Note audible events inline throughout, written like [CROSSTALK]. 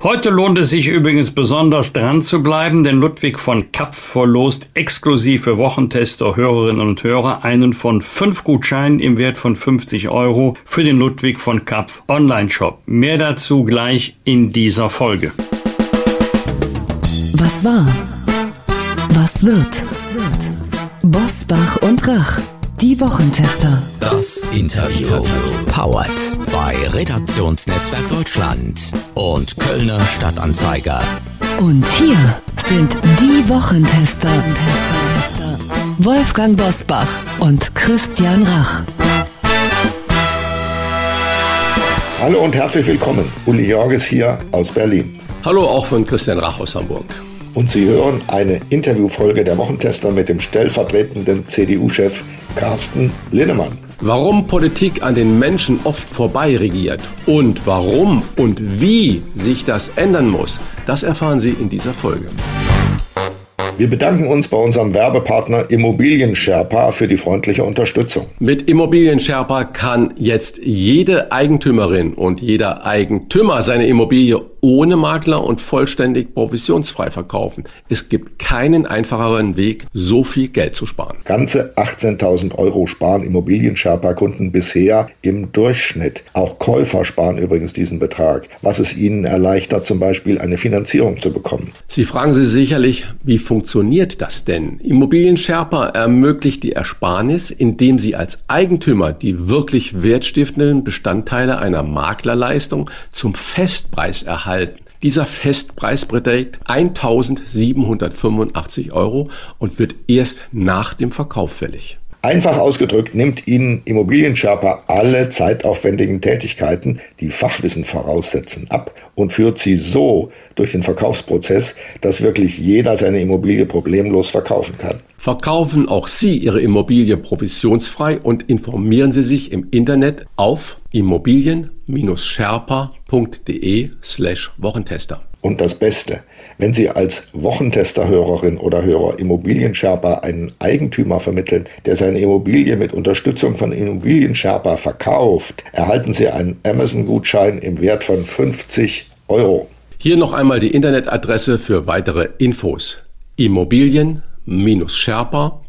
Heute lohnt es sich übrigens besonders dran zu bleiben, denn Ludwig von Kapf verlost exklusiv für Wochentester, Hörerinnen und Hörer einen von fünf Gutscheinen im Wert von 50 Euro für den Ludwig von Kapf Online-Shop. Mehr dazu gleich in dieser Folge. Was war? Was wird? Bosbach und Rach. Die Wochentester. Das Interview. Powered bei Redaktionsnetzwerk Deutschland und Kölner Stadtanzeiger. Und hier sind die Wochentester. Wolfgang Bosbach und Christian Rach. Hallo und herzlich willkommen. Uli Jorges hier aus Berlin. Hallo auch von Christian Rach aus Hamburg. Und Sie hören eine Interviewfolge der Wochentester mit dem stellvertretenden CDU-Chef Carsten Linnemann. Warum Politik an den Menschen oft vorbei regiert und warum und wie sich das ändern muss, das erfahren Sie in dieser Folge. Wir bedanken uns bei unserem Werbepartner Immobilien Sherpa für die freundliche Unterstützung. Mit Immobilien Sherpa kann jetzt jede Eigentümerin und jeder Eigentümer seine Immobilie ohne Makler und vollständig provisionsfrei verkaufen. Es gibt keinen einfacheren Weg, so viel Geld zu sparen. Ganze 18.000 Euro sparen Immobilien-Sherpa-Kunden bisher im Durchschnitt. Auch Käufer sparen übrigens diesen Betrag, was es ihnen erleichtert, zum Beispiel eine Finanzierung zu bekommen. Sie fragen sich sicherlich, wie funktioniert das denn? Immobilien-Sherpa ermöglicht die Ersparnis, indem Sie als Eigentümer die wirklich wertstiftenden Bestandteile einer Maklerleistung zum Festpreis erhalten. Dieser Festpreis beträgt 1785 Euro und wird erst nach dem Verkauf fällig. Einfach ausgedrückt nimmt Ihnen Immobilienscherper alle zeitaufwendigen Tätigkeiten, die Fachwissen voraussetzen, ab und führt sie so durch den Verkaufsprozess, dass wirklich jeder seine Immobilie problemlos verkaufen kann. Verkaufen auch Sie Ihre Immobilie provisionsfrei und informieren Sie sich im Internet auf immobilien-sherpa.de slash Wochentester. Und das Beste, wenn Sie als Wochentester-Hörerin oder Hörer Immobilien-Sherpa einen Eigentümer vermitteln, der seine Immobilie mit Unterstützung von Immobilien-Sherpa verkauft, erhalten Sie einen Amazon-Gutschein im Wert von 50 Euro. Hier noch einmal die Internetadresse für weitere Infos. Immobilien sherpa.de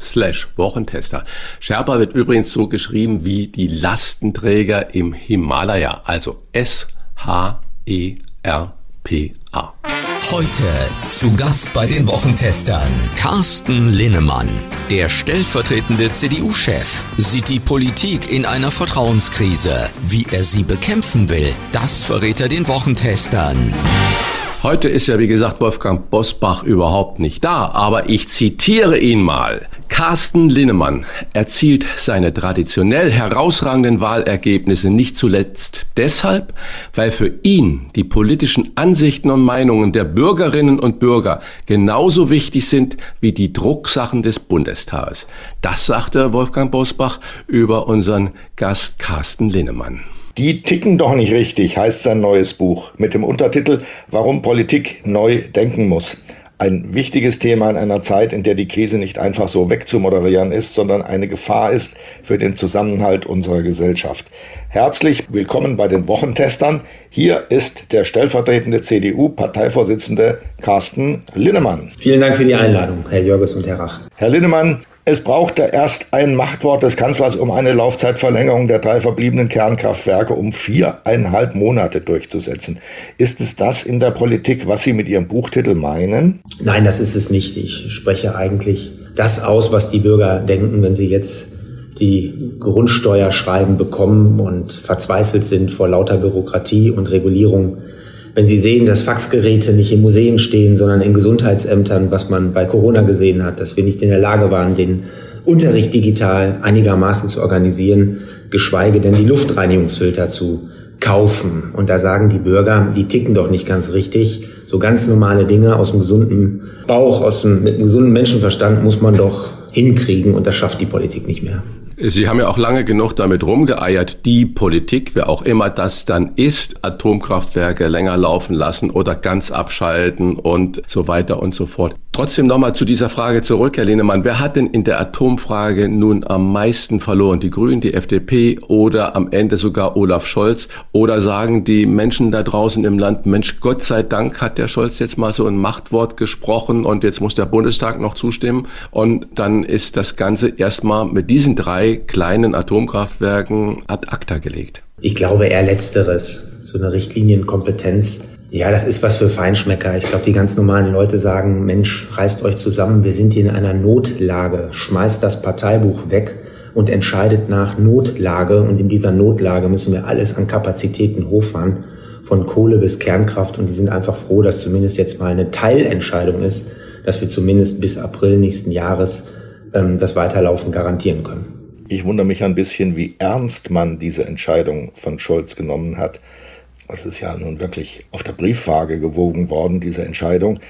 slash Wochentester. Sherpa wird übrigens so geschrieben wie die Lastenträger im Himalaya, also S-H-E-R-P-A. Heute zu Gast bei den Wochentestern Carsten Linnemann. Der stellvertretende CDU-Chef sieht die Politik in einer Vertrauenskrise. Wie er sie bekämpfen will, das verrät er den Wochentestern. Heute ist ja, wie gesagt, Wolfgang Bosbach überhaupt nicht da, aber ich zitiere ihn mal. Carsten Linnemann erzielt seine traditionell herausragenden Wahlergebnisse nicht zuletzt deshalb, weil für ihn die politischen Ansichten und Meinungen der Bürgerinnen und Bürger genauso wichtig sind wie die Drucksachen des Bundestages. Das sagte Wolfgang Bosbach über unseren Gast Carsten Linnemann. Die ticken doch nicht richtig, heißt sein neues Buch mit dem Untertitel Warum Politik neu denken muss. Ein wichtiges Thema in einer Zeit, in der die Krise nicht einfach so wegzumoderieren ist, sondern eine Gefahr ist für den Zusammenhalt unserer Gesellschaft. Herzlich willkommen bei den Wochentestern. Hier ist der stellvertretende CDU-Parteivorsitzende Carsten Linnemann. Vielen Dank für die Einladung, Herr Jörges und Herr Rach. Herr Linnemann, es brauchte erst ein Machtwort des Kanzlers, um eine Laufzeitverlängerung der drei verbliebenen Kernkraftwerke um viereinhalb Monate durchzusetzen. Ist es das in der Politik, was Sie mit Ihrem Buchtitel meinen? Nein, das ist es nicht. Ich spreche eigentlich das aus, was die Bürger denken, wenn sie jetzt die Grundsteuerschreiben bekommen und verzweifelt sind vor lauter Bürokratie und Regulierung wenn Sie sehen, dass Faxgeräte nicht in Museen stehen, sondern in Gesundheitsämtern, was man bei Corona gesehen hat, dass wir nicht in der Lage waren, den Unterricht digital einigermaßen zu organisieren, geschweige denn die Luftreinigungsfilter zu kaufen. Und da sagen die Bürger, die ticken doch nicht ganz richtig. So ganz normale Dinge aus dem gesunden Bauch, aus dem, mit einem gesunden Menschenverstand muss man doch hinkriegen und das schafft die Politik nicht mehr. Sie haben ja auch lange genug damit rumgeeiert, die Politik, wer auch immer das dann ist, Atomkraftwerke länger laufen lassen oder ganz abschalten und so weiter und so fort. Trotzdem nochmal zu dieser Frage zurück, Herr Lehnemann. Wer hat denn in der Atomfrage nun am meisten verloren? Die Grünen, die FDP oder am Ende sogar Olaf Scholz? Oder sagen die Menschen da draußen im Land, Mensch, Gott sei Dank hat der Scholz jetzt mal so ein Machtwort gesprochen und jetzt muss der Bundestag noch zustimmen und dann ist das Ganze erstmal mit diesen drei kleinen Atomkraftwerken ad acta gelegt? Ich glaube eher letzteres. So eine Richtlinienkompetenz ja, das ist was für Feinschmecker. Ich glaube, die ganz normalen Leute sagen, Mensch, reißt euch zusammen, wir sind hier in einer Notlage, schmeißt das Parteibuch weg und entscheidet nach Notlage. Und in dieser Notlage müssen wir alles an Kapazitäten hochfahren, von Kohle bis Kernkraft. Und die sind einfach froh, dass zumindest jetzt mal eine Teilentscheidung ist, dass wir zumindest bis April nächsten Jahres ähm, das Weiterlaufen garantieren können. Ich wundere mich ein bisschen, wie ernst man diese Entscheidung von Scholz genommen hat. Das ist ja nun wirklich auf der Briefwaage gewogen worden, diese Entscheidung.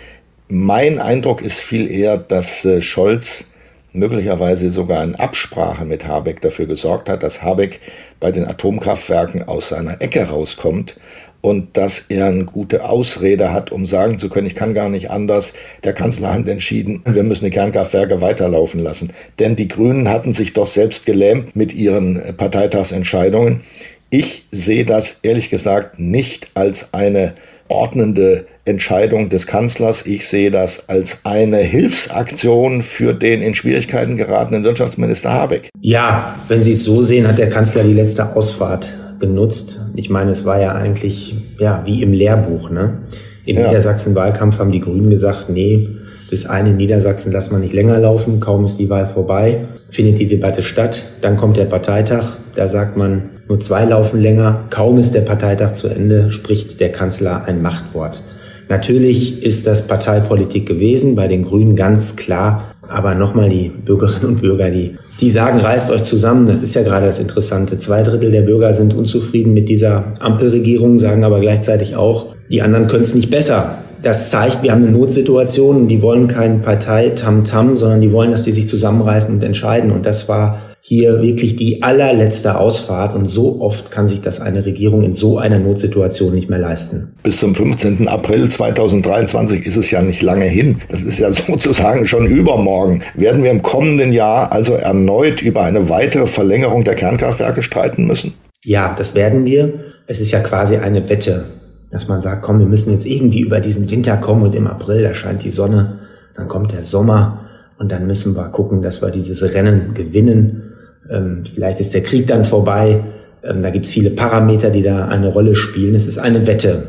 Mein Eindruck ist viel eher, dass äh, Scholz möglicherweise sogar in Absprache mit Habeck dafür gesorgt hat, dass Habeck bei den Atomkraftwerken aus seiner Ecke rauskommt und dass er eine gute Ausrede hat, um sagen zu können, ich kann gar nicht anders. Der Kanzler hat entschieden, wir müssen die Kernkraftwerke weiterlaufen lassen. Denn die Grünen hatten sich doch selbst gelähmt mit ihren Parteitagsentscheidungen. Ich sehe das ehrlich gesagt nicht als eine ordnende Entscheidung des Kanzlers. Ich sehe das als eine Hilfsaktion für den in Schwierigkeiten geratenen Wirtschaftsminister Habeck. Ja, wenn Sie es so sehen, hat der Kanzler die letzte Ausfahrt genutzt. Ich meine, es war ja eigentlich ja wie im Lehrbuch. Ne? Im ja. Niedersachsen-Wahlkampf haben die Grünen gesagt, nee, das eine in Niedersachsen lassen wir nicht länger laufen. Kaum ist die Wahl vorbei, findet die Debatte statt. Dann kommt der Parteitag. Da sagt man, nur zwei laufen länger. Kaum ist der Parteitag zu Ende, spricht der Kanzler ein Machtwort. Natürlich ist das Parteipolitik gewesen, bei den Grünen ganz klar. Aber nochmal die Bürgerinnen und Bürger, die, die sagen, reißt euch zusammen. Das ist ja gerade das Interessante. Zwei Drittel der Bürger sind unzufrieden mit dieser Ampelregierung, sagen aber gleichzeitig auch, die anderen können es nicht besser. Das zeigt, wir haben eine Notsituation. Die wollen keinen Partei-Tam-Tam, sondern die wollen, dass die sich zusammenreißen und entscheiden. Und das war hier wirklich die allerletzte Ausfahrt und so oft kann sich das eine Regierung in so einer Notsituation nicht mehr leisten. Bis zum 15. April 2023 ist es ja nicht lange hin. Das ist ja [LAUGHS] sozusagen schon übermorgen. Werden wir im kommenden Jahr also erneut über eine weitere Verlängerung der Kernkraftwerke streiten müssen? Ja, das werden wir. Es ist ja quasi eine Wette, dass man sagt, komm, wir müssen jetzt irgendwie über diesen Winter kommen und im April, da scheint die Sonne, dann kommt der Sommer und dann müssen wir gucken, dass wir dieses Rennen gewinnen. Ähm, vielleicht ist der Krieg dann vorbei. Ähm, da gibt es viele Parameter, die da eine Rolle spielen. Es ist eine Wette.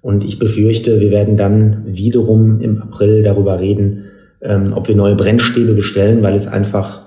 Und ich befürchte, wir werden dann wiederum im April darüber reden, ähm, ob wir neue Brennstäbe bestellen, weil es einfach,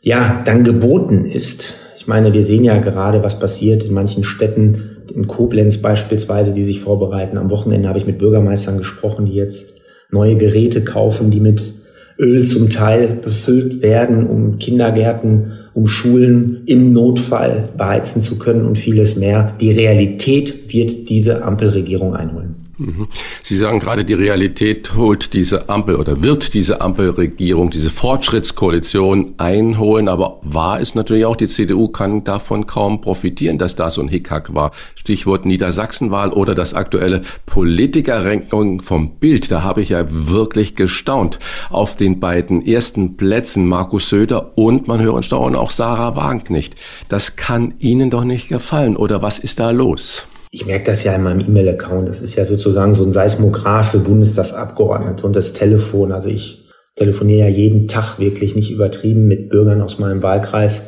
ja, dann geboten ist. Ich meine, wir sehen ja gerade, was passiert in manchen Städten, in Koblenz beispielsweise, die sich vorbereiten. Am Wochenende habe ich mit Bürgermeistern gesprochen, die jetzt neue Geräte kaufen, die mit Öl zum Teil befüllt werden, um Kindergärten um Schulen im Notfall beheizen zu können und vieles mehr. Die Realität wird diese Ampelregierung einholen. Mhm. Sie sagen gerade, die Realität holt diese Ampel oder wird diese Ampelregierung, diese Fortschrittskoalition einholen. Aber wahr ist natürlich auch, die CDU kann davon kaum profitieren, dass da so ein Hickhack war. Stichwort Niedersachsenwahl oder das aktuelle Politikerranking vom Bild. Da habe ich ja wirklich gestaunt. Auf den beiden ersten Plätzen Markus Söder und man höre und staune auch Sarah Wagenknecht. Das kann Ihnen doch nicht gefallen. Oder was ist da los? Ich merke das ja in meinem E-Mail-Account. Das ist ja sozusagen so ein Seismograph für Bundestagsabgeordnete und das Telefon. Also ich telefoniere ja jeden Tag wirklich nicht übertrieben mit Bürgern aus meinem Wahlkreis.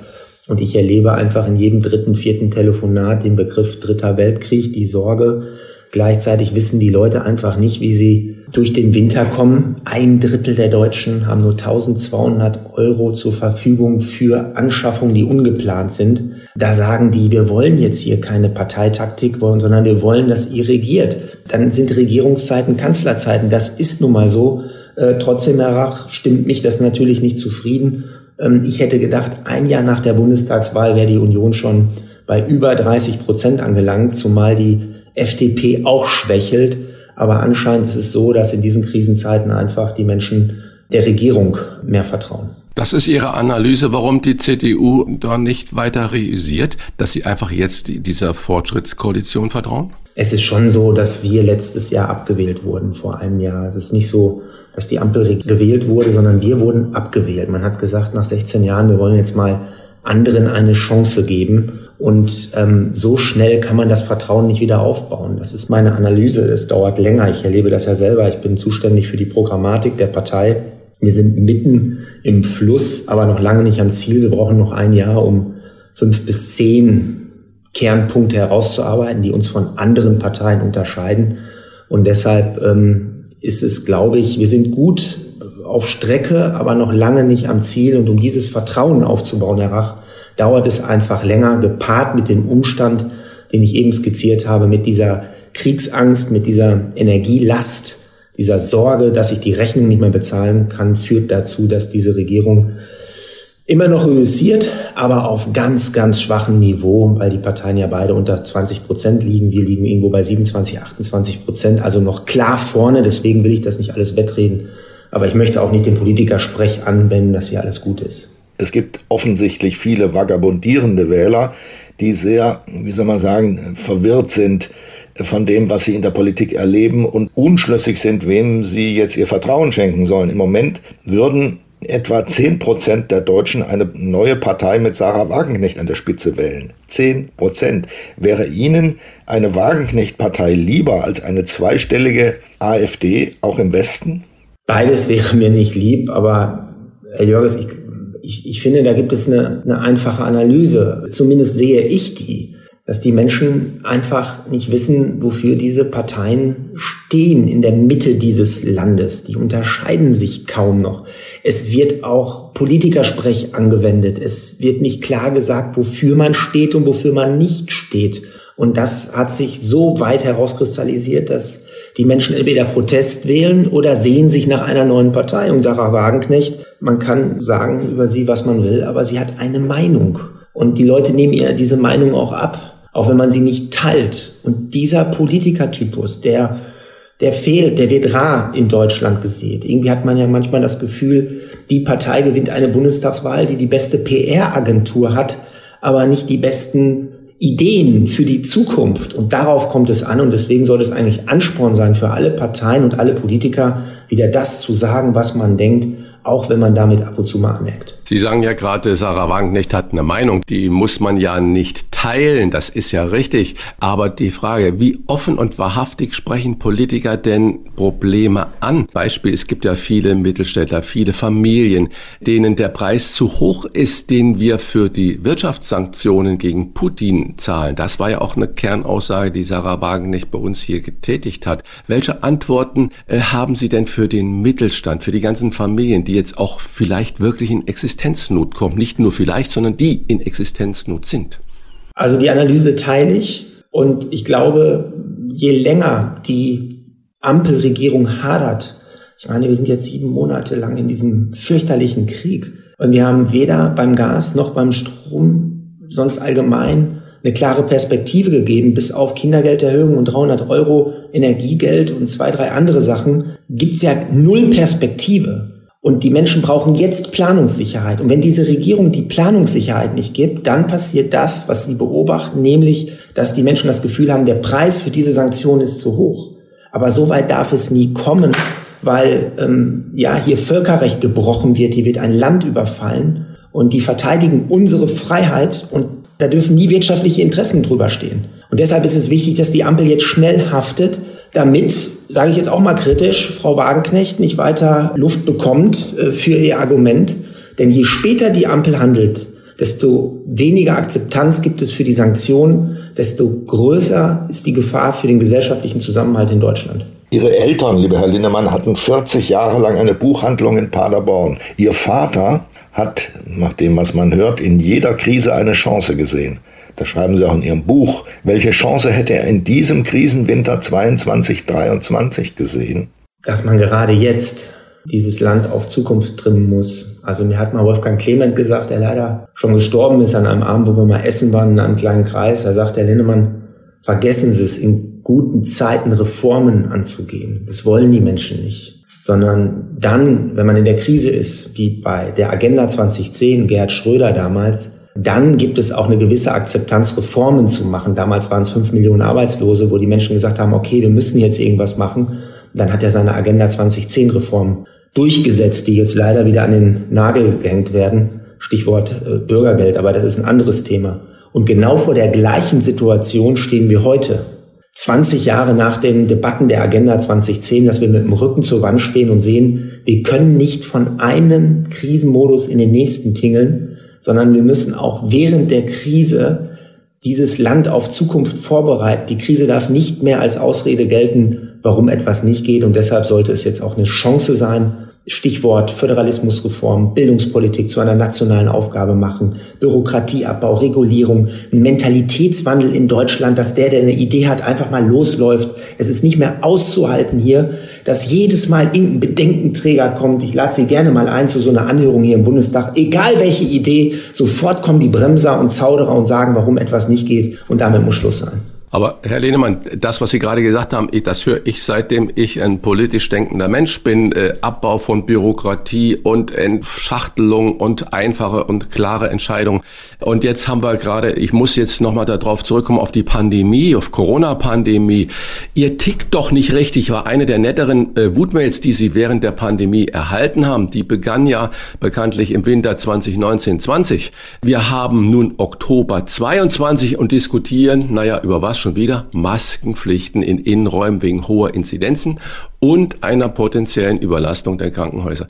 Und ich erlebe einfach in jedem dritten, vierten Telefonat den Begriff Dritter Weltkrieg, die Sorge, Gleichzeitig wissen die Leute einfach nicht, wie sie durch den Winter kommen. Ein Drittel der Deutschen haben nur 1200 Euro zur Verfügung für Anschaffungen, die ungeplant sind. Da sagen die, wir wollen jetzt hier keine Parteitaktik wollen, sondern wir wollen, dass ihr regiert. Dann sind Regierungszeiten Kanzlerzeiten. Das ist nun mal so. Äh, trotzdem, Herr Rach, stimmt mich das natürlich nicht zufrieden. Ähm, ich hätte gedacht, ein Jahr nach der Bundestagswahl wäre die Union schon bei über 30 Prozent angelangt, zumal die FDP auch schwächelt. Aber anscheinend ist es so, dass in diesen Krisenzeiten einfach die Menschen der Regierung mehr vertrauen. Das ist Ihre Analyse, warum die CDU da nicht weiter realisiert, dass sie einfach jetzt dieser Fortschrittskoalition vertrauen? Es ist schon so, dass wir letztes Jahr abgewählt wurden, vor einem Jahr. Es ist nicht so, dass die Ampel gewählt wurde, sondern wir wurden abgewählt. Man hat gesagt, nach 16 Jahren, wir wollen jetzt mal anderen eine Chance geben. Und ähm, so schnell kann man das Vertrauen nicht wieder aufbauen. Das ist meine Analyse. Es dauert länger. Ich erlebe das ja selber. Ich bin zuständig für die Programmatik der Partei. Wir sind mitten im Fluss, aber noch lange nicht am Ziel. Wir brauchen noch ein Jahr, um fünf bis zehn Kernpunkte herauszuarbeiten, die uns von anderen Parteien unterscheiden. Und deshalb ähm, ist es, glaube ich, wir sind gut auf Strecke, aber noch lange nicht am Ziel. Und um dieses Vertrauen aufzubauen, Herr Rach, dauert es einfach länger, gepaart mit dem Umstand, den ich eben skizziert habe, mit dieser Kriegsangst, mit dieser Energielast, dieser Sorge, dass ich die Rechnung nicht mehr bezahlen kann, führt dazu, dass diese Regierung immer noch reüssiert, aber auf ganz, ganz schwachem Niveau, weil die Parteien ja beide unter 20 Prozent liegen. Wir liegen irgendwo bei 27, 28 Prozent, also noch klar vorne. Deswegen will ich das nicht alles wettreden. Aber ich möchte auch nicht den Politikersprech anwenden, dass hier alles gut ist. Es gibt offensichtlich viele vagabundierende Wähler, die sehr, wie soll man sagen, verwirrt sind von dem, was sie in der Politik erleben und unschlüssig sind, wem sie jetzt ihr Vertrauen schenken sollen. Im Moment würden etwa 10 Prozent der Deutschen eine neue Partei mit Sarah Wagenknecht an der Spitze wählen. 10 Prozent. Wäre Ihnen eine Wagenknecht-Partei lieber als eine zweistellige AfD, auch im Westen? Beides wäre mir nicht lieb, aber Herr Jörges, ich, ich, ich finde, da gibt es eine, eine einfache Analyse. Zumindest sehe ich die, dass die Menschen einfach nicht wissen, wofür diese Parteien stehen in der Mitte dieses Landes. Die unterscheiden sich kaum noch. Es wird auch Politikersprech angewendet. Es wird nicht klar gesagt, wofür man steht und wofür man nicht steht. Und das hat sich so weit herauskristallisiert, dass die Menschen entweder Protest wählen oder sehen sich nach einer neuen Partei. Und Sarah Wagenknecht, man kann sagen über sie, was man will, aber sie hat eine Meinung. Und die Leute nehmen ihr diese Meinung auch ab, auch wenn man sie nicht teilt. Und dieser Politikertypus, der, der fehlt, der wird rar in Deutschland gesehen. Irgendwie hat man ja manchmal das Gefühl, die Partei gewinnt eine Bundestagswahl, die die beste PR-Agentur hat, aber nicht die besten Ideen für die Zukunft. Und darauf kommt es an. Und deswegen soll es eigentlich Ansporn sein für alle Parteien und alle Politiker, wieder das zu sagen, was man denkt auch wenn man damit ab und zu mal anmerkt. Sie sagen ja gerade, Sarah Wagenknecht hat eine Meinung, die muss man ja nicht teilen, das ist ja richtig. Aber die Frage, wie offen und wahrhaftig sprechen Politiker denn Probleme an? Beispiel, es gibt ja viele Mittelständler, viele Familien, denen der Preis zu hoch ist, den wir für die Wirtschaftssanktionen gegen Putin zahlen. Das war ja auch eine Kernaussage, die Sarah Wagenknecht bei uns hier getätigt hat. Welche Antworten äh, haben Sie denn für den Mittelstand, für die ganzen Familien, die jetzt auch vielleicht wirklich in Existenznot kommen. Nicht nur vielleicht, sondern die in Existenznot sind. Also die Analyse teile ich und ich glaube, je länger die Ampelregierung hadert, ich meine, wir sind jetzt sieben Monate lang in diesem fürchterlichen Krieg und wir haben weder beim Gas noch beim Strom, sonst allgemein eine klare Perspektive gegeben, bis auf Kindergelderhöhung und 300 Euro Energiegeld und zwei, drei andere Sachen, gibt's ja null Perspektive. Und die Menschen brauchen jetzt Planungssicherheit. Und wenn diese Regierung die Planungssicherheit nicht gibt, dann passiert das, was sie beobachten, nämlich, dass die Menschen das Gefühl haben, der Preis für diese Sanktionen ist zu hoch. Aber so weit darf es nie kommen, weil ähm, ja hier Völkerrecht gebrochen wird, hier wird ein Land überfallen und die verteidigen unsere Freiheit und da dürfen nie wirtschaftliche Interessen drüber stehen. Und deshalb ist es wichtig, dass die Ampel jetzt schnell haftet, damit, sage ich jetzt auch mal kritisch, Frau Wagenknecht nicht weiter Luft bekommt äh, für ihr Argument. Denn je später die Ampel handelt, desto weniger Akzeptanz gibt es für die Sanktionen, desto größer ist die Gefahr für den gesellschaftlichen Zusammenhalt in Deutschland. Ihre Eltern, lieber Herr Linnemann, hatten 40 Jahre lang eine Buchhandlung in Paderborn. Ihr Vater hat, nach dem, was man hört, in jeder Krise eine Chance gesehen das schreiben Sie auch in Ihrem Buch, welche Chance hätte er in diesem Krisenwinter 22, 23 gesehen? Dass man gerade jetzt dieses Land auf Zukunft trimmen muss. Also mir hat mal Wolfgang Clement gesagt, der leider schon gestorben ist an einem Abend, wo wir mal essen waren in einem kleinen Kreis. Da sagt der Lindemann, vergessen Sie es, in guten Zeiten Reformen anzugehen. Das wollen die Menschen nicht sondern dann, wenn man in der Krise ist, wie bei der Agenda 2010, Gerhard Schröder damals, dann gibt es auch eine gewisse Akzeptanz, Reformen zu machen. Damals waren es fünf Millionen Arbeitslose, wo die Menschen gesagt haben, okay, wir müssen jetzt irgendwas machen. Dann hat er seine Agenda 2010 Reform durchgesetzt, die jetzt leider wieder an den Nagel gehängt werden. Stichwort äh, Bürgergeld, aber das ist ein anderes Thema. Und genau vor der gleichen Situation stehen wir heute. 20 Jahre nach den Debatten der Agenda 2010, dass wir mit dem Rücken zur Wand stehen und sehen, wir können nicht von einem Krisenmodus in den nächsten tingeln, sondern wir müssen auch während der Krise dieses Land auf Zukunft vorbereiten. Die Krise darf nicht mehr als Ausrede gelten, warum etwas nicht geht. Und deshalb sollte es jetzt auch eine Chance sein, Stichwort Föderalismusreform, Bildungspolitik zu einer nationalen Aufgabe machen, Bürokratieabbau, Regulierung, Mentalitätswandel in Deutschland, dass der, der eine Idee hat, einfach mal losläuft. Es ist nicht mehr auszuhalten hier, dass jedes Mal irgendein Bedenkenträger kommt. Ich lade Sie gerne mal ein zu so einer Anhörung hier im Bundestag. Egal welche Idee, sofort kommen die Bremser und Zauderer und sagen, warum etwas nicht geht. Und damit muss Schluss sein. Aber Herr Lehnemann, das, was Sie gerade gesagt haben, das höre ich seitdem ich ein politisch denkender Mensch bin. Äh, Abbau von Bürokratie und Entschachtelung und einfache und klare Entscheidungen. Und jetzt haben wir gerade, ich muss jetzt nochmal darauf zurückkommen, auf die Pandemie, auf Corona-Pandemie. Ihr tickt doch nicht richtig, war eine der netteren äh, Wutmails, die Sie während der Pandemie erhalten haben. Die begann ja bekanntlich im Winter 2019-20. Wir haben nun Oktober 22 und diskutieren, naja, über was schon wieder Maskenpflichten in Innenräumen wegen hoher Inzidenzen und einer potenziellen Überlastung der Krankenhäuser.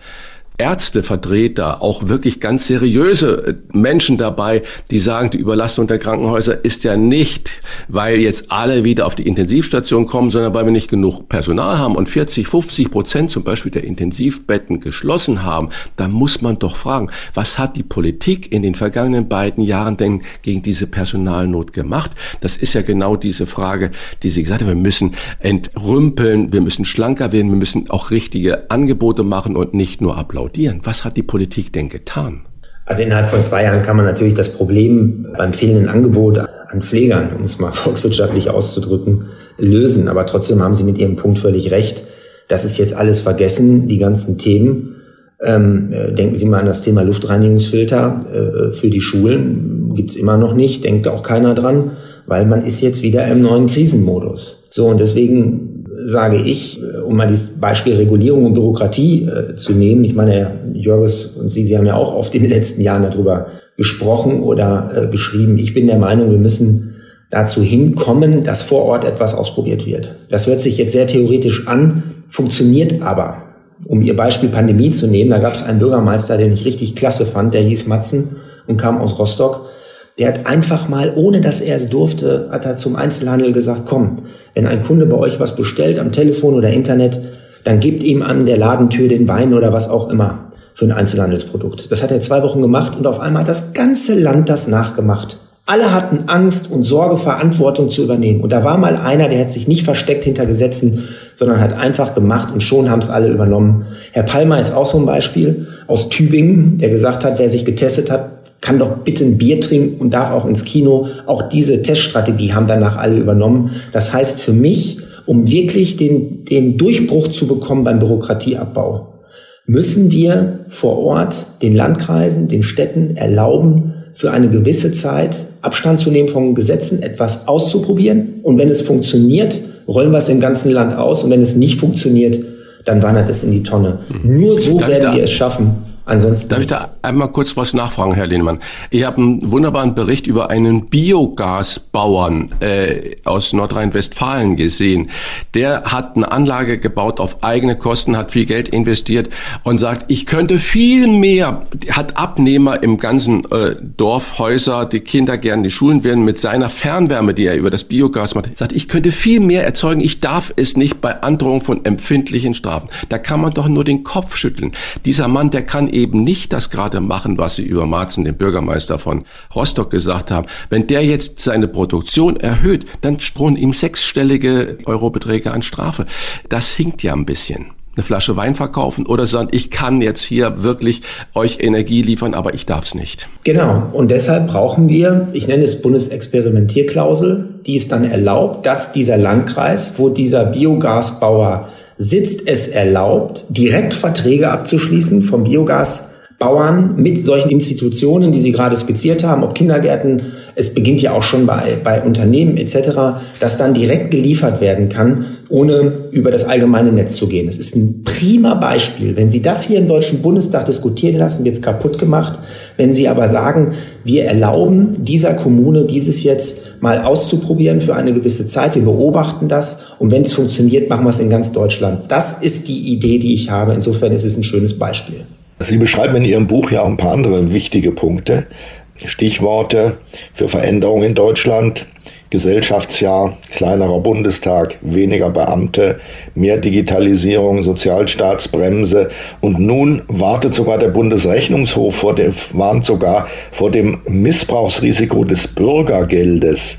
Ärztevertreter, auch wirklich ganz seriöse äh, Menschen dabei, die sagen, die Überlastung der Krankenhäuser ist ja nicht, weil jetzt alle wieder auf die Intensivstation kommen, sondern weil wir nicht genug Personal haben und 40, 50 Prozent zum Beispiel der Intensivbetten geschlossen haben. Da muss man doch fragen, was hat die Politik in den vergangenen beiden Jahren denn gegen diese Personalnot gemacht? Das ist ja genau diese Frage, die Sie gesagt haben. Wir müssen entrümpeln, wir müssen schlanker werden, wir müssen auch richtige Angebote machen und nicht nur ablaufen applaudieren. Was hat die Politik denn getan? Also innerhalb von zwei Jahren kann man natürlich das Problem beim fehlenden Angebot an Pflegern, um es mal [LAUGHS] volkswirtschaftlich auszudrücken, lösen. Aber trotzdem haben Sie mit Ihrem Punkt völlig recht. Das ist jetzt alles vergessen, die ganzen Themen. Ähm, äh, denken Sie mal an das Thema Luftreinigungsfilter äh, für die Schulen. Gibt's immer noch nicht, denkt auch keiner dran, weil man ist jetzt wieder im neuen Krisenmodus. So, und deswegen sage ich, äh, um mal das Beispiel Regulierung und Bürokratie äh, zu nehmen. Ich meine, Herr Jörges und Sie, Sie haben ja auch oft in den letzten Jahren darüber gesprochen oder äh, geschrieben. Ich bin der Meinung, wir müssen dazu hinkommen, dass vor Ort etwas ausprobiert wird. Das hört sich jetzt sehr theoretisch an, funktioniert aber. Um Ihr Beispiel Pandemie zu nehmen, da gab es einen Bürgermeister, den ich richtig klasse fand, der hieß Matzen und kam aus Rostock. Der hat einfach mal, ohne dass er es durfte, hat er zum Einzelhandel gesagt, komm, wenn ein Kunde bei euch was bestellt am Telefon oder Internet, dann gebt ihm an der Ladentür den Wein oder was auch immer für ein Einzelhandelsprodukt. Das hat er zwei Wochen gemacht und auf einmal hat das ganze Land das nachgemacht. Alle hatten Angst und Sorge, Verantwortung zu übernehmen. Und da war mal einer, der hat sich nicht versteckt hinter Gesetzen, sondern hat einfach gemacht und schon haben es alle übernommen. Herr Palmer ist auch so ein Beispiel aus Tübingen, der gesagt hat, wer sich getestet hat, kann doch bitte ein Bier trinken und darf auch ins Kino. Auch diese Teststrategie haben danach alle übernommen. Das heißt für mich, um wirklich den, den Durchbruch zu bekommen beim Bürokratieabbau, müssen wir vor Ort den Landkreisen, den Städten erlauben, für eine gewisse Zeit Abstand zu nehmen von Gesetzen, etwas auszuprobieren. Und wenn es funktioniert, rollen wir es im ganzen Land aus. Und wenn es nicht funktioniert, dann wandert es in die Tonne. Hm. Nur so werden wir es schaffen, Ansonsten. Darf ich da einmal kurz was nachfragen, Herr Lehnemann? Ich habe einen wunderbaren Bericht über einen Biogasbauern äh, aus Nordrhein-Westfalen gesehen. Der hat eine Anlage gebaut auf eigene Kosten, hat viel Geld investiert und sagt, ich könnte viel mehr, hat Abnehmer im ganzen äh, Dorf, Häuser, die Kinder gern die Schulen werden mit seiner Fernwärme, die er über das Biogas macht, sagt, ich könnte viel mehr erzeugen, ich darf es nicht bei Androhung von empfindlichen Strafen. Da kann man doch nur den Kopf schütteln. Dieser Mann, der kann eben nicht das gerade machen, was Sie über Marzen, den Bürgermeister von Rostock, gesagt haben. Wenn der jetzt seine Produktion erhöht, dann drohen ihm sechsstellige Eurobeträge an Strafe. Das hinkt ja ein bisschen eine Flasche Wein verkaufen oder sagen, ich kann jetzt hier wirklich euch Energie liefern, aber ich darf es nicht. Genau. Und deshalb brauchen wir, ich nenne es Bundesexperimentierklausel, die es dann erlaubt, dass dieser Landkreis, wo dieser Biogasbauer sitzt es erlaubt, direkt Verträge abzuschließen vom Biogas Bauern mit solchen Institutionen, die Sie gerade skizziert haben, ob Kindergärten, es beginnt ja auch schon bei, bei Unternehmen etc., dass dann direkt geliefert werden kann, ohne über das allgemeine Netz zu gehen. Es ist ein prima Beispiel. Wenn Sie das hier im Deutschen Bundestag diskutieren lassen, wird es kaputt gemacht. Wenn Sie aber sagen, wir erlauben dieser Kommune dieses jetzt mal auszuprobieren für eine gewisse Zeit, wir beobachten das und wenn es funktioniert, machen wir es in ganz Deutschland. Das ist die Idee, die ich habe. Insofern ist es ein schönes Beispiel. Sie beschreiben in Ihrem Buch ja auch ein paar andere wichtige Punkte. Stichworte für Veränderungen in Deutschland. Gesellschaftsjahr, kleinerer Bundestag, weniger Beamte, mehr Digitalisierung, Sozialstaatsbremse und nun wartet sogar der Bundesrechnungshof vor dem, warnt sogar vor dem Missbrauchsrisiko des Bürgergeldes.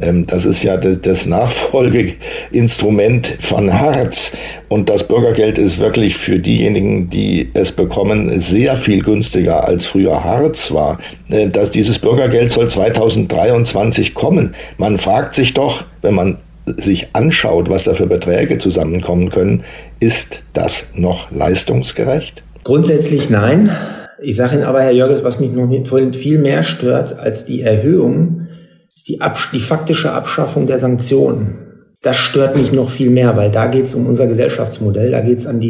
Ähm, das ist ja das Nachfolgeinstrument von Harz. Und das Bürgergeld ist wirklich für diejenigen, die es bekommen, sehr viel günstiger als früher Harz war. Äh, dass dieses Bürgergeld soll 2023 kommen. Man fragt sich doch, wenn man sich anschaut, was da für Beträge zusammenkommen können, ist das noch leistungsgerecht? Grundsätzlich nein. Ich sage Ihnen aber, Herr Jörges, was mich noch viel mehr stört als die Erhöhung, ist die, Absch die faktische Abschaffung der Sanktionen. Das stört mich noch viel mehr, weil da geht es um unser Gesellschaftsmodell, da geht es an,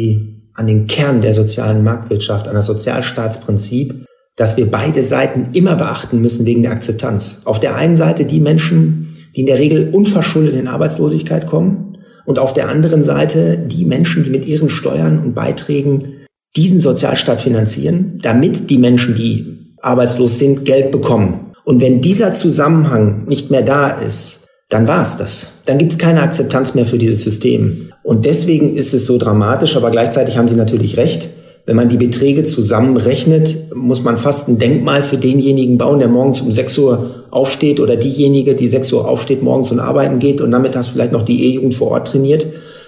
an den Kern der sozialen Marktwirtschaft, an das Sozialstaatsprinzip, dass wir beide Seiten immer beachten müssen wegen der Akzeptanz. Auf der einen Seite die Menschen, die in der Regel unverschuldet in Arbeitslosigkeit kommen und auf der anderen Seite die Menschen, die mit ihren Steuern und Beiträgen diesen Sozialstaat finanzieren, damit die Menschen, die arbeitslos sind, Geld bekommen. Und wenn dieser Zusammenhang nicht mehr da ist, dann war es das. Dann gibt es keine Akzeptanz mehr für dieses System. Und deswegen ist es so dramatisch, aber gleichzeitig haben Sie natürlich recht. Wenn man die Beträge zusammenrechnet, muss man fast ein Denkmal für denjenigen bauen, der morgens um 6 Uhr aufsteht oder diejenige, die 6 Uhr aufsteht, morgens und arbeiten geht und nachmittags vielleicht noch die E-Jugend vor Ort trainiert.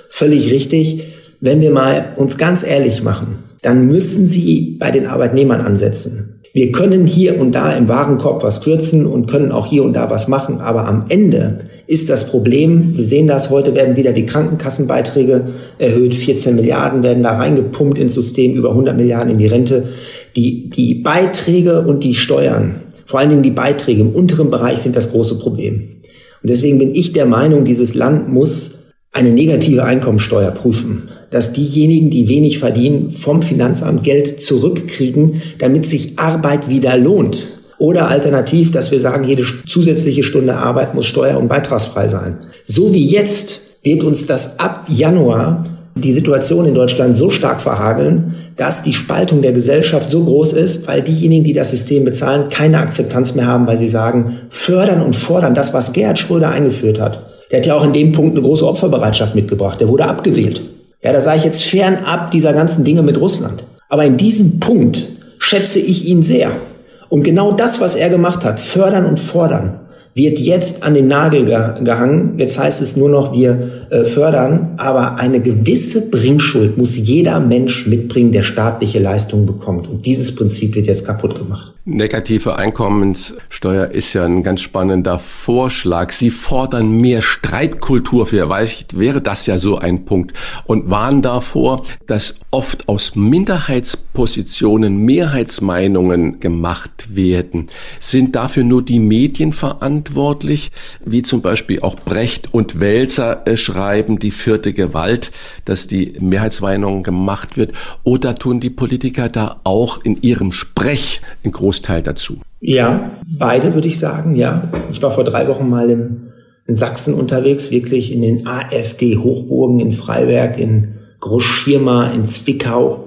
Völlig richtig. Wenn wir mal uns ganz ehrlich machen, dann müssen Sie bei den Arbeitnehmern ansetzen. Wir können hier und da im Warenkorb was kürzen und können auch hier und da was machen, aber am Ende ist das Problem, wir sehen das, heute werden wieder die Krankenkassenbeiträge erhöht, 14 Milliarden werden da reingepumpt ins System, über 100 Milliarden in die Rente. Die, die Beiträge und die Steuern, vor allen Dingen die Beiträge im unteren Bereich sind das große Problem. Und deswegen bin ich der Meinung, dieses Land muss eine negative Einkommensteuer prüfen dass diejenigen, die wenig verdienen, vom Finanzamt Geld zurückkriegen, damit sich Arbeit wieder lohnt. Oder alternativ, dass wir sagen, jede zusätzliche Stunde Arbeit muss steuer- und beitragsfrei sein. So wie jetzt wird uns das ab Januar die Situation in Deutschland so stark verhageln, dass die Spaltung der Gesellschaft so groß ist, weil diejenigen, die das System bezahlen, keine Akzeptanz mehr haben, weil sie sagen, fördern und fordern, das, was Gerhard Schröder eingeführt hat. Der hat ja auch in dem Punkt eine große Opferbereitschaft mitgebracht. Der wurde abgewählt. Ja, da sage ich jetzt fernab dieser ganzen Dinge mit Russland. Aber in diesem Punkt schätze ich ihn sehr. Und genau das, was er gemacht hat, fördern und fordern, wird jetzt an den Nagel gehangen. Jetzt heißt es nur noch, wir äh, fördern. Aber eine gewisse Bringschuld muss jeder Mensch mitbringen, der staatliche Leistungen bekommt. Und dieses Prinzip wird jetzt kaputt gemacht. Negative Einkommenssteuer ist ja ein ganz spannender Vorschlag. Sie fordern mehr Streitkultur. Vielleicht wäre das ja so ein Punkt und warnen davor, dass oft aus Minderheitspositionen Mehrheitsmeinungen gemacht werden. Sind dafür nur die Medien verantwortlich, wie zum Beispiel auch Brecht und Welser äh, schreiben, die vierte Gewalt, dass die Mehrheitsmeinung gemacht wird? Oder tun die Politiker da auch in ihrem Sprech in großen Großteil dazu? Ja, beide würde ich sagen, ja. Ich war vor drei Wochen mal im, in Sachsen unterwegs, wirklich in den AfD-Hochburgen in Freiberg, in Großschirma, in Zwickau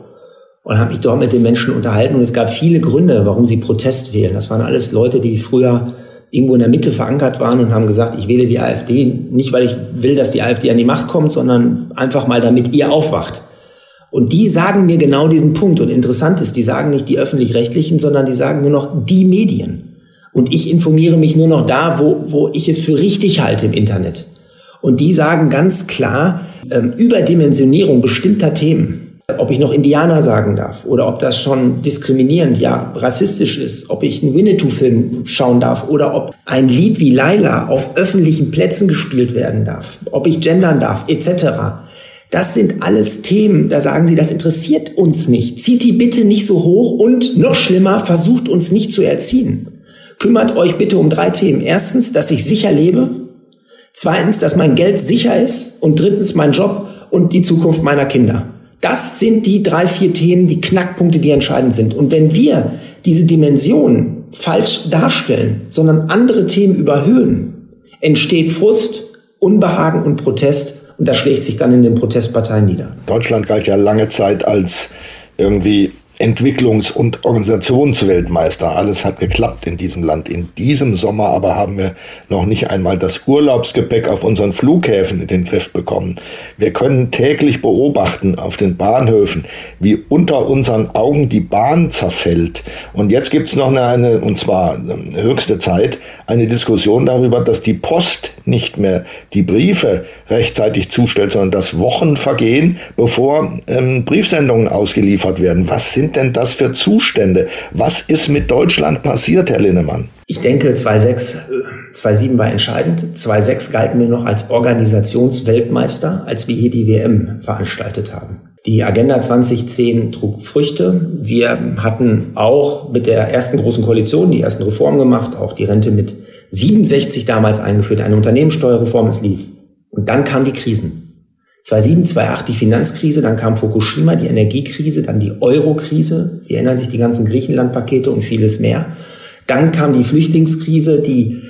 und habe mich dort mit den Menschen unterhalten. Und es gab viele Gründe, warum sie Protest wählen. Das waren alles Leute, die früher irgendwo in der Mitte verankert waren und haben gesagt, ich wähle die AfD nicht, weil ich will, dass die AfD an die Macht kommt, sondern einfach mal, damit ihr aufwacht. Und die sagen mir genau diesen Punkt. Und interessant ist, die sagen nicht die öffentlich-rechtlichen, sondern die sagen nur noch die Medien. Und ich informiere mich nur noch da, wo, wo ich es für richtig halte im Internet. Und die sagen ganz klar, ähm, Überdimensionierung bestimmter Themen, ob ich noch Indianer sagen darf oder ob das schon diskriminierend, ja, rassistisch ist, ob ich einen Winnetou-Film schauen darf oder ob ein Lied wie Laila auf öffentlichen Plätzen gespielt werden darf, ob ich gendern darf, etc Das sind alles Themen, da sagen sie, das interessiert uns nicht. Zieht die bitte nicht so hoch und noch schlimmer, versucht uns nicht zu erziehen. Kümmert euch bitte um drei Themen. Erstens, dass ich sicher lebe. Zweitens, dass mein Geld sicher ist. Und drittens, mein Job und die Zukunft meiner Kinder. Das sind die drei, vier Themen, die Knackpunkte, die entscheidend sind. Und wenn wir diese Dimension falsch darstellen, sondern andere Themen überhöhen, entsteht Frust, Unbehagen und Protest. Und das schlägt sich dann in den Protestparteien nieder. Deutschland galt ja lange Zeit als irgendwie Entwicklungs- und Organisationsweltmeister. Alles hat geklappt in diesem Land. In diesem Sommer aber haben wir noch nicht einmal das Urlaubsgepäck auf unseren Flughäfen in den Griff bekommen. Wir können täglich beobachten auf den Bahnhöfen, wie unter unseren Augen die Bahn zerfällt. Und jetzt gibt's noch eine, eine, und zwar ähm, höchste Zeit, eine Diskussion darüber, dass die Post nicht mehr die Briefe rechtzeitig zustellt, sondern dass Wochen vergehen, bevor ähm, Briefsendungen ausgeliefert werden. Was sind denn das für Zustände? Was ist mit Deutschland passiert, Herr Linnemann? Ich denke, 2.6, 2.7 war entscheidend. 2.6 galten wir noch als Organisationsweltmeister, als wir hier die WM veranstaltet haben. Die Agenda 2010 trug Früchte. Wir hatten auch mit der ersten großen Koalition die ersten Reformen gemacht, auch die Rente mit 67 damals eingeführt, eine Unternehmenssteuerreform, es lief. Und dann kamen die Krisen. 2007, 2008 die Finanzkrise, dann kam Fukushima, die Energiekrise, dann die Euro-Krise. Sie erinnern sich die ganzen Griechenland-Pakete und vieles mehr. Dann kam die Flüchtlingskrise, die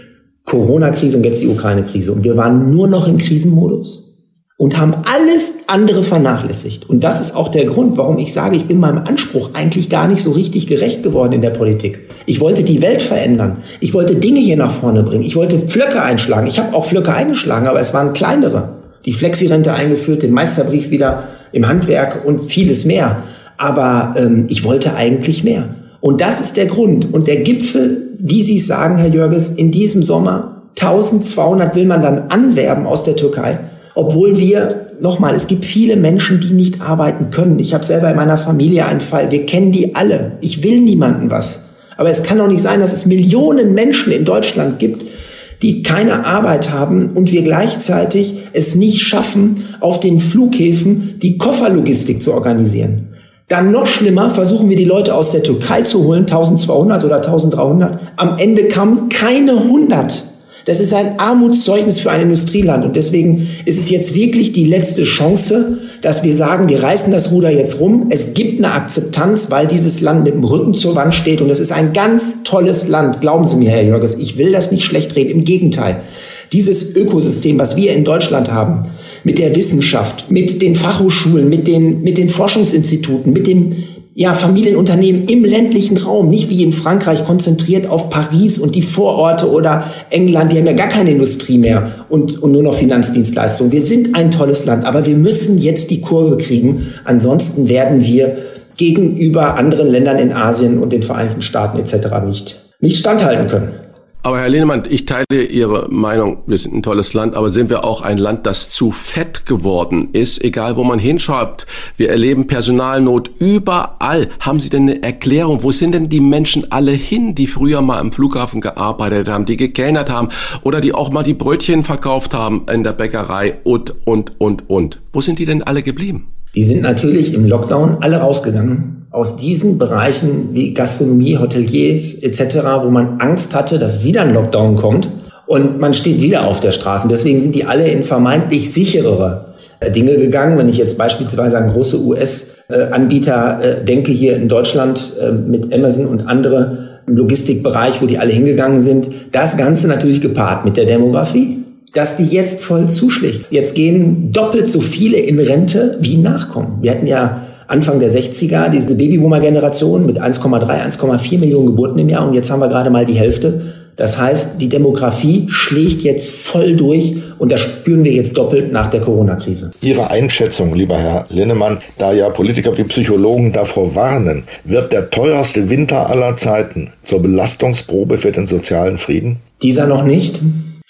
Corona-Krise und jetzt die Ukraine-Krise. Und wir waren nur noch im Krisenmodus und haben alles andere vernachlässigt. Und das ist auch der Grund, warum ich sage, ich bin meinem Anspruch eigentlich gar nicht so richtig gerecht geworden in der Politik. Ich wollte die Welt verändern. Ich wollte Dinge hier nach vorne bringen. Ich wollte Flöcke einschlagen. Ich habe auch Flöcke eingeschlagen, aber es waren kleinere. Die Flexi-Rente eingeführt, den Meisterbrief wieder im Handwerk und vieles mehr. Aber ähm, ich wollte eigentlich mehr. Und das ist der Grund. Und der Gipfel, wie Sie sagen, Herr Jörges, in diesem Sommer 1200 will man dann anwerben aus der Türkei obwohl wir, nochmal, es gibt viele Menschen, die nicht arbeiten können. Ich habe selber in meiner Familie einen Fall, wir kennen die alle. Ich will niemanden was. Aber es kann doch nicht sein, dass es Millionen Menschen in Deutschland gibt, die keine Arbeit haben und wir gleichzeitig es nicht schaffen, auf den Flughäfen die Kofferlogistik zu organisieren. Dann noch schlimmer, versuchen wir die Leute aus der Türkei zu holen, 1200 oder 1300. Am Ende kamen keine 100. Das ist ein Armutszeugnis für ein Industrieland. Und deswegen ist es jetzt wirklich die letzte Chance, dass wir sagen, wir reißen das Ruder jetzt rum. Es gibt eine Akzeptanz, weil dieses Land mit dem Rücken zur Wand steht. Und es ist ein ganz tolles Land. Glauben Sie mir, Herr Jörges, ich will das nicht schlecht reden. Im Gegenteil. Dieses Ökosystem, was wir in Deutschland haben, mit der Wissenschaft, mit den Fachhochschulen, mit den, mit den Forschungsinstituten, mit dem ja, Familienunternehmen im ländlichen Raum, nicht wie in Frankreich konzentriert auf Paris und die Vororte oder England, die haben ja gar keine Industrie mehr und, und nur noch Finanzdienstleistungen. Wir sind ein tolles Land, aber wir müssen jetzt die Kurve kriegen. Ansonsten werden wir gegenüber anderen Ländern in Asien und den Vereinigten Staaten etc. nicht, nicht standhalten können. Aber Herr Lehnemann, ich teile Ihre Meinung, wir sind ein tolles Land, aber sind wir auch ein Land, das zu fett geworden ist, egal wo man hinschaut. Wir erleben Personalnot überall. Haben Sie denn eine Erklärung? Wo sind denn die Menschen alle hin, die früher mal am Flughafen gearbeitet haben, die gekellnert haben oder die auch mal die Brötchen verkauft haben in der Bäckerei und, und, und, und? Wo sind die denn alle geblieben? Die sind natürlich im Lockdown alle rausgegangen aus diesen Bereichen wie Gastronomie, Hoteliers etc., wo man Angst hatte, dass wieder ein Lockdown kommt und man steht wieder auf der Straße. Deswegen sind die alle in vermeintlich sicherere äh, Dinge gegangen. Wenn ich jetzt beispielsweise an große US-Anbieter äh, denke hier in Deutschland äh, mit Amazon und andere im Logistikbereich, wo die alle hingegangen sind, das Ganze natürlich gepaart mit der Demografie dass die jetzt voll zuschlägt. Jetzt gehen doppelt so viele in Rente wie nachkommen. Wir hatten ja Anfang der 60er diese Babyboomer-Generation mit 1,3, 1,4 Millionen Geburten im Jahr und jetzt haben wir gerade mal die Hälfte. Das heißt, die Demografie schlägt jetzt voll durch und das spüren wir jetzt doppelt nach der Corona-Krise. Ihre Einschätzung, lieber Herr Linnemann, da ja Politiker wie Psychologen davor warnen, wird der teuerste Winter aller Zeiten zur Belastungsprobe für den sozialen Frieden? Dieser noch nicht.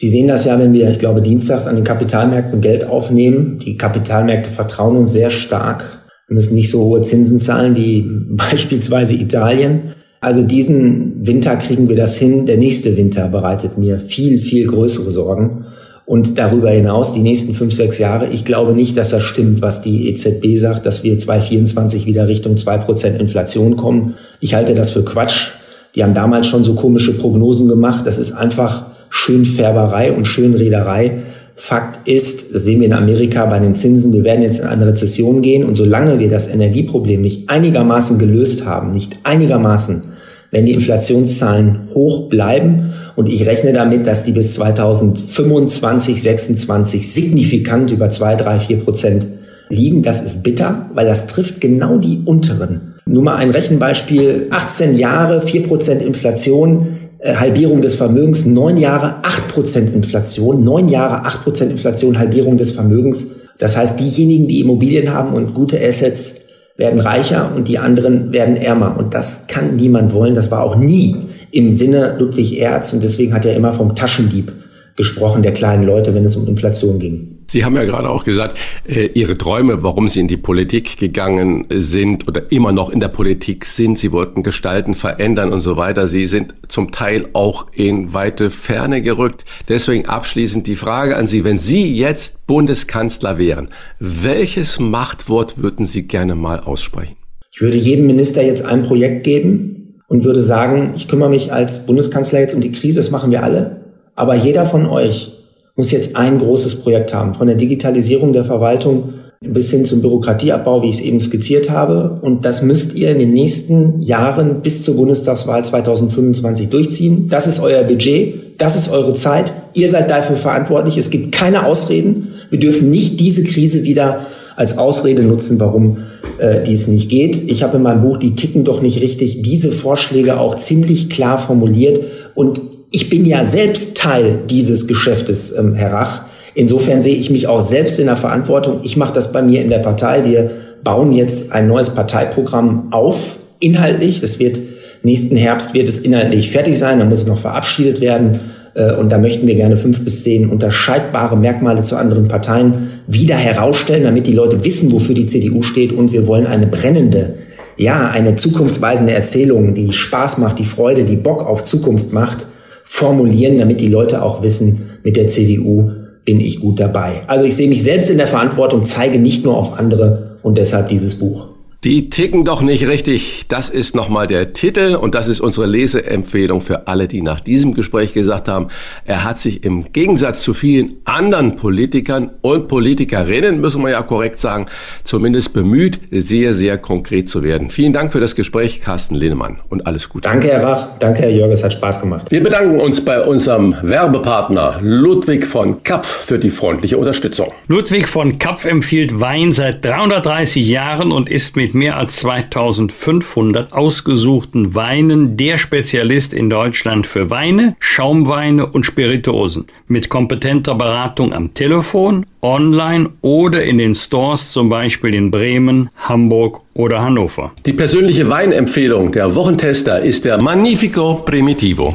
Sie sehen das ja, wenn wir, ich glaube, dienstags an den Kapitalmärkten Geld aufnehmen. Die Kapitalmärkte vertrauen uns sehr stark. Wir müssen nicht so hohe Zinsen zahlen wie [LAUGHS] beispielsweise Italien. Also diesen Winter kriegen wir das hin. Der nächste Winter bereitet mir viel, viel größere Sorgen. Und darüber hinaus die nächsten fünf, sechs Jahre, ich glaube nicht, dass das stimmt, was die EZB sagt, dass wir 2024 wieder Richtung zwei Prozent Inflation kommen. Ich halte das für Quatsch. Die haben damals schon so komische Prognosen gemacht. Das ist einfach Schönfärberei und Schönrederei. Fakt ist, das sehen wir in Amerika bei den Zinsen, wir werden jetzt in eine Rezession gehen und solange wir das Energieproblem nicht einigermaßen gelöst haben, nicht einigermaßen, wenn die Inflationszahlen hoch bleiben und ich rechne damit, dass die bis 2025, 26 signifikant über 2, 3, 4 Prozent liegen, das ist bitter, weil das trifft genau die unteren. Nur mal ein Rechenbeispiel, 18 Jahre, 4 Prozent Inflation, Halbierung des Vermögens, neun Jahre acht Prozent Inflation, neun Jahre acht Prozent Inflation, Halbierung des Vermögens. Das heißt, diejenigen, die Immobilien haben und gute Assets, werden reicher und die anderen werden ärmer. Und das kann niemand wollen. Das war auch nie im Sinne Ludwig Erz. Und deswegen hat er immer vom Taschendieb gesprochen, der kleinen Leute, wenn es um Inflation ging. Sie haben ja gerade auch gesagt, äh, Ihre Träume, warum Sie in die Politik gegangen sind oder immer noch in der Politik sind, Sie wollten gestalten, verändern und so weiter. Sie sind zum Teil auch in weite Ferne gerückt. Deswegen abschließend die Frage an Sie, wenn Sie jetzt Bundeskanzler wären, welches Machtwort würden Sie gerne mal aussprechen? Ich würde jedem Minister jetzt ein Projekt geben und würde sagen, ich kümmere mich als Bundeskanzler jetzt um die Krise, das machen wir alle. Aber jeder von euch muss jetzt ein großes Projekt haben, von der Digitalisierung der Verwaltung bis hin zum Bürokratieabbau, wie ich es eben skizziert habe. Und das müsst ihr in den nächsten Jahren bis zur Bundestagswahl 2025 durchziehen. Das ist euer Budget, das ist eure Zeit. Ihr seid dafür verantwortlich. Es gibt keine Ausreden. Wir dürfen nicht diese Krise wieder als Ausrede nutzen, warum äh, dies nicht geht. Ich habe in meinem Buch Die ticken doch nicht richtig diese Vorschläge auch ziemlich klar formuliert und ich bin ja selbst Teil dieses Geschäftes, ähm, Herr Rach. Insofern sehe ich mich auch selbst in der Verantwortung. Ich mache das bei mir in der Partei. Wir bauen jetzt ein neues Parteiprogramm auf, inhaltlich. Das wird nächsten Herbst wird es inhaltlich fertig sein. Dann muss es noch verabschiedet werden. Äh, und da möchten wir gerne fünf bis zehn unterscheidbare Merkmale zu anderen Parteien wieder herausstellen, damit die Leute wissen, wofür die CDU steht. Und wir wollen eine brennende, ja, eine zukunftsweisende Erzählung, die Spaß macht, die Freude, die Bock auf Zukunft macht, formulieren, damit die Leute auch wissen, mit der CDU bin ich gut dabei. Also ich sehe mich selbst in der Verantwortung, zeige nicht nur auf andere und deshalb dieses Buch. Die ticken doch nicht richtig. Das ist nochmal der Titel und das ist unsere Leseempfehlung für alle, die nach diesem Gespräch gesagt haben, er hat sich im Gegensatz zu vielen anderen Politikern und Politikerinnen, müssen wir ja korrekt sagen, zumindest bemüht, sehr, sehr konkret zu werden. Vielen Dank für das Gespräch, Carsten Linnemann und alles Gute. Danke, Herr Rach. Danke, Herr Jörg. Es hat Spaß gemacht. Wir bedanken uns bei unserem Werbepartner Ludwig von Kapf für die freundliche Unterstützung. Ludwig von Kapf empfiehlt Wein seit 330 Jahren und ist mit mit mehr als 2500 ausgesuchten Weinen der Spezialist in Deutschland für Weine, Schaumweine und Spirituosen. Mit kompetenter Beratung am Telefon, online oder in den Stores, zum Beispiel in Bremen, Hamburg oder Hannover. Die persönliche Weinempfehlung der Wochentester ist der Magnifico Primitivo.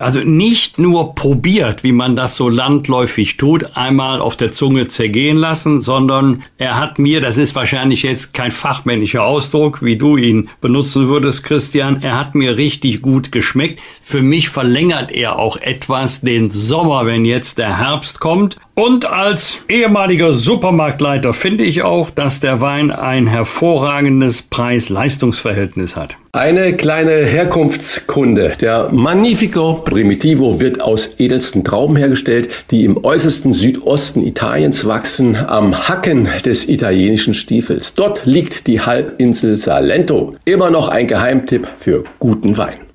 Also nicht nur probiert, wie man das so landläufig tut, einmal auf der Zunge zergehen lassen, sondern er hat mir, das ist wahrscheinlich jetzt kein fachmännischer Ausdruck, wie du ihn benutzen würdest, Christian, er hat mir richtig gut geschmeckt. Für mich verlängert er auch etwas den Sommer, wenn jetzt der Herbst kommt. Und als ehemaliger Supermarktleiter finde ich auch, dass der Wein ein hervorragendes Preis-Leistungs-Verhältnis hat. Eine kleine Herkunftskunde. Der Magnifico Primitivo wird aus edelsten Trauben hergestellt, die im äußersten Südosten Italiens wachsen, am Hacken des italienischen Stiefels. Dort liegt die Halbinsel Salento. Immer noch ein Geheimtipp für guten Wein.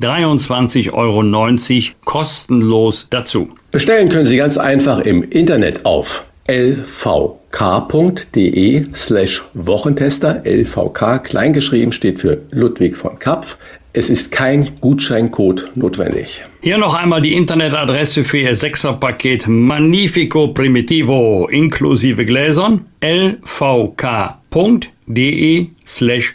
23,90 Euro kostenlos dazu. Bestellen können Sie ganz einfach im Internet auf lvk.de slash Wochentester. LVK kleingeschrieben steht für Ludwig von Kapf. Es ist kein Gutscheincode notwendig. Hier noch einmal die Internetadresse für Ihr Sechserpaket Magnifico Primitivo inklusive Gläsern lvk.de slash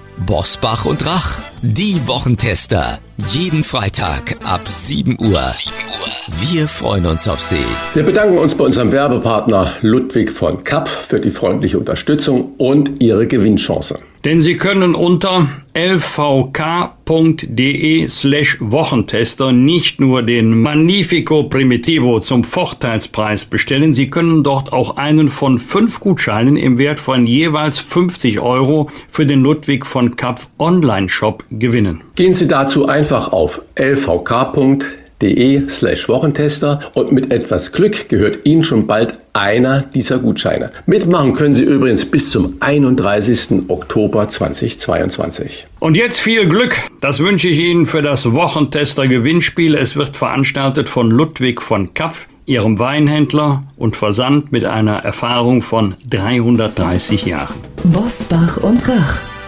Bosbach und Rach, die Wochentester. Jeden Freitag ab 7 Uhr. Wir freuen uns auf Sie. Wir bedanken uns bei unserem Werbepartner Ludwig von Kapp für die freundliche Unterstützung und Ihre Gewinnchance. Denn Sie können unter lvk.de slash Wochentester nicht nur den Magnifico Primitivo zum Vorteilspreis bestellen, Sie können dort auch einen von fünf Gutscheinen im Wert von jeweils 50 Euro für den Ludwig von Kapf Online-Shop gewinnen. Gehen Sie dazu einfach auf lvk.de slash Wochentester und mit etwas Glück gehört Ihnen schon bald einer dieser Gutscheine. Mitmachen können Sie übrigens bis zum 31. Oktober 2022. Und jetzt viel Glück. Das wünsche ich Ihnen für das Wochentester Gewinnspiel. Es wird veranstaltet von Ludwig von Kapf, Ihrem Weinhändler und Versand mit einer Erfahrung von 330 Jahren. Bosbach und Rach.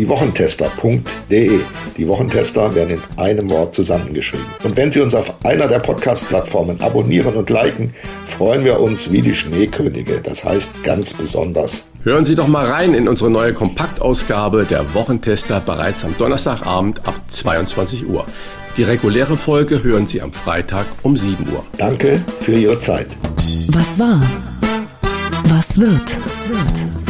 diewochentester.de. Die Wochentester werden in einem Wort zusammengeschrieben. Und wenn Sie uns auf einer der Podcast-Plattformen abonnieren und liken, freuen wir uns wie die Schneekönige. Das heißt ganz besonders. Hören Sie doch mal rein in unsere neue Kompaktausgabe der Wochentester bereits am Donnerstagabend ab 22 Uhr. Die reguläre Folge hören Sie am Freitag um 7 Uhr. Danke für Ihre Zeit. Was war? Was wird?